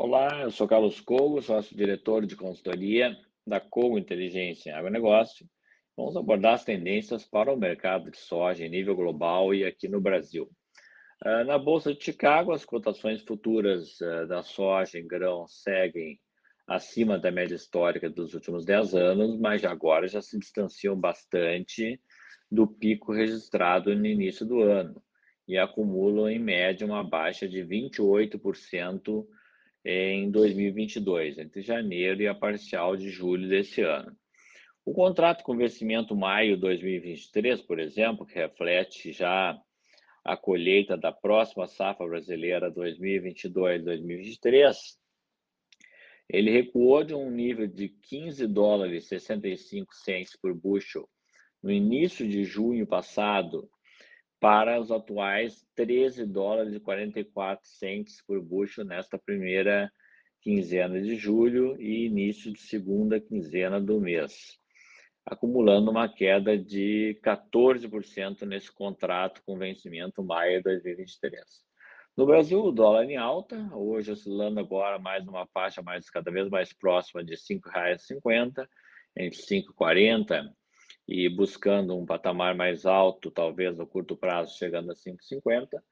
Olá, eu sou Carlos Cogo, sócio-diretor de consultoria da Cogo Inteligência em Agronegócio. Vamos abordar as tendências para o mercado de soja em nível global e aqui no Brasil. Ah, na Bolsa de Chicago, as cotações futuras ah, da soja em grão seguem acima da média histórica dos últimos 10 anos, mas agora já se distanciam bastante do pico registrado no início do ano e acumulam, em média, uma baixa de 28% em 2022, entre janeiro e a parcial de julho desse ano. O contrato com vencimento maio 2023, por exemplo, que reflete já a colheita da próxima safra brasileira 2022-2023, ele recuou de um nível de 15 dólares e 65 cents por bushel no início de junho passado para os atuais 13 dólares e 44 centes por bushel nesta primeira quinzena de julho e início de segunda quinzena do mês, acumulando uma queda de 14% nesse contrato com vencimento maio de 2023. No Brasil, o dólar em alta, hoje oscilando agora mais numa faixa mais cada vez mais próxima de R$ 5,50, entre 5,40 e buscando um patamar mais alto, talvez no curto prazo chegando a 5,50,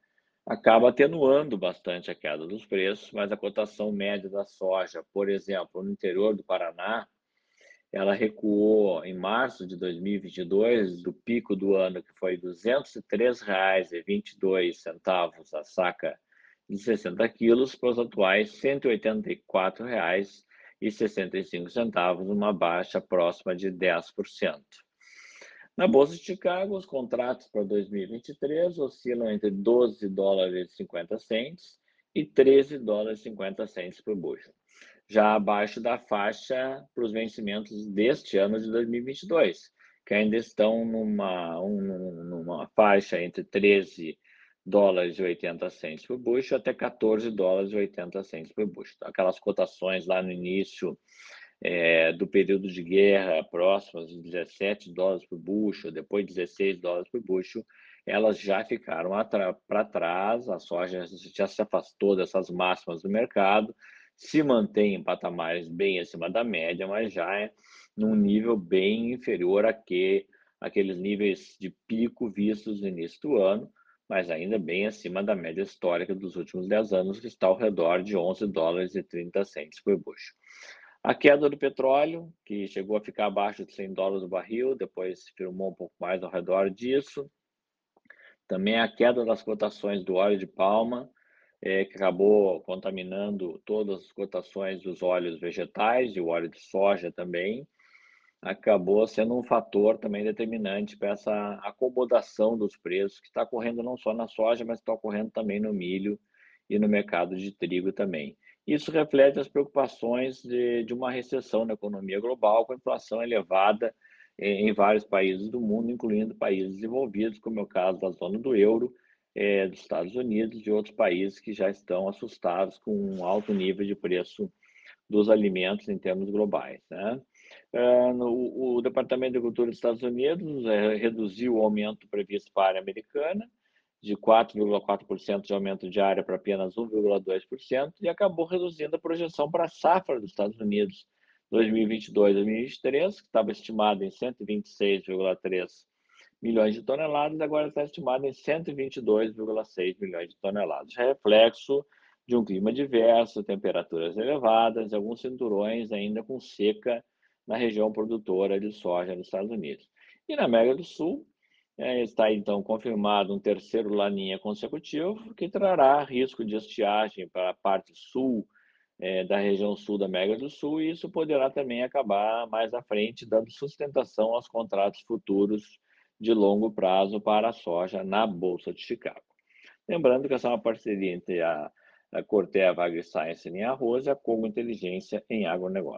acaba atenuando bastante a queda dos preços, mas a cotação média da soja, por exemplo, no interior do Paraná, ela recuou em março de 2022 do pico do ano que foi R$ 203,22 a saca de 60 quilos para os atuais R$ 184,65, uma baixa próxima de 10%. Na Bolsa de Chicago, os contratos para 2023 oscilam entre 12 dólares e 50 cents e 13 dólares e 50 cents por bushel, já abaixo da faixa para os vencimentos deste ano de 2022, que ainda estão numa, um, numa faixa entre 13 dólares e 80 cents por bushel até 14 dólares e 80 cents por bushel. Aquelas cotações lá no início é, do período de guerra próximas de 17 dólares por bucho, depois 16 dólares por bucho, elas já ficaram para trás, a soja já se afastou dessas máximas do mercado, se mantém em patamares bem acima da média, mas já é num nível bem inferior a que aqueles níveis de pico vistos no início do ano, mas ainda bem acima da média histórica dos últimos 10 anos, que está ao redor de 11 dólares e 30 centos por bucho. A queda do petróleo, que chegou a ficar abaixo de 100 dólares o barril, depois se firmou um pouco mais ao redor disso. Também a queda das cotações do óleo de palma, é, que acabou contaminando todas as cotações dos óleos vegetais e o óleo de soja também, acabou sendo um fator também determinante para essa acomodação dos preços que está ocorrendo não só na soja, mas está ocorrendo também no milho e no mercado de trigo também. Isso reflete as preocupações de, de uma recessão na economia global, com inflação elevada em, em vários países do mundo, incluindo países desenvolvidos, como é o caso da zona do euro, é, dos Estados Unidos e outros países que já estão assustados com um alto nível de preço dos alimentos em termos globais. Né? Uh, no, o Departamento de Agricultura dos Estados Unidos é, reduziu o aumento previsto para a área americana, de 4,4% de aumento de área para apenas 1,2% e acabou reduzindo a projeção para a safra dos Estados Unidos 2022-2023, que estava estimada em 126,3 milhões de toneladas, agora está estimada em 122,6 milhões de toneladas, reflexo de um clima diverso, temperaturas elevadas alguns cinturões ainda com seca na região produtora de soja dos Estados Unidos. E na América do Sul, é, está então confirmado um terceiro laninha consecutivo, que trará risco de estiagem para a parte sul é, da região sul da América do Sul, e isso poderá também acabar mais à frente, dando sustentação aos contratos futuros de longo prazo para a soja na Bolsa de Chicago. Lembrando que essa é uma parceria entre a, a Corteva AgriScience em arroz e a Congo Inteligência em agronegócio.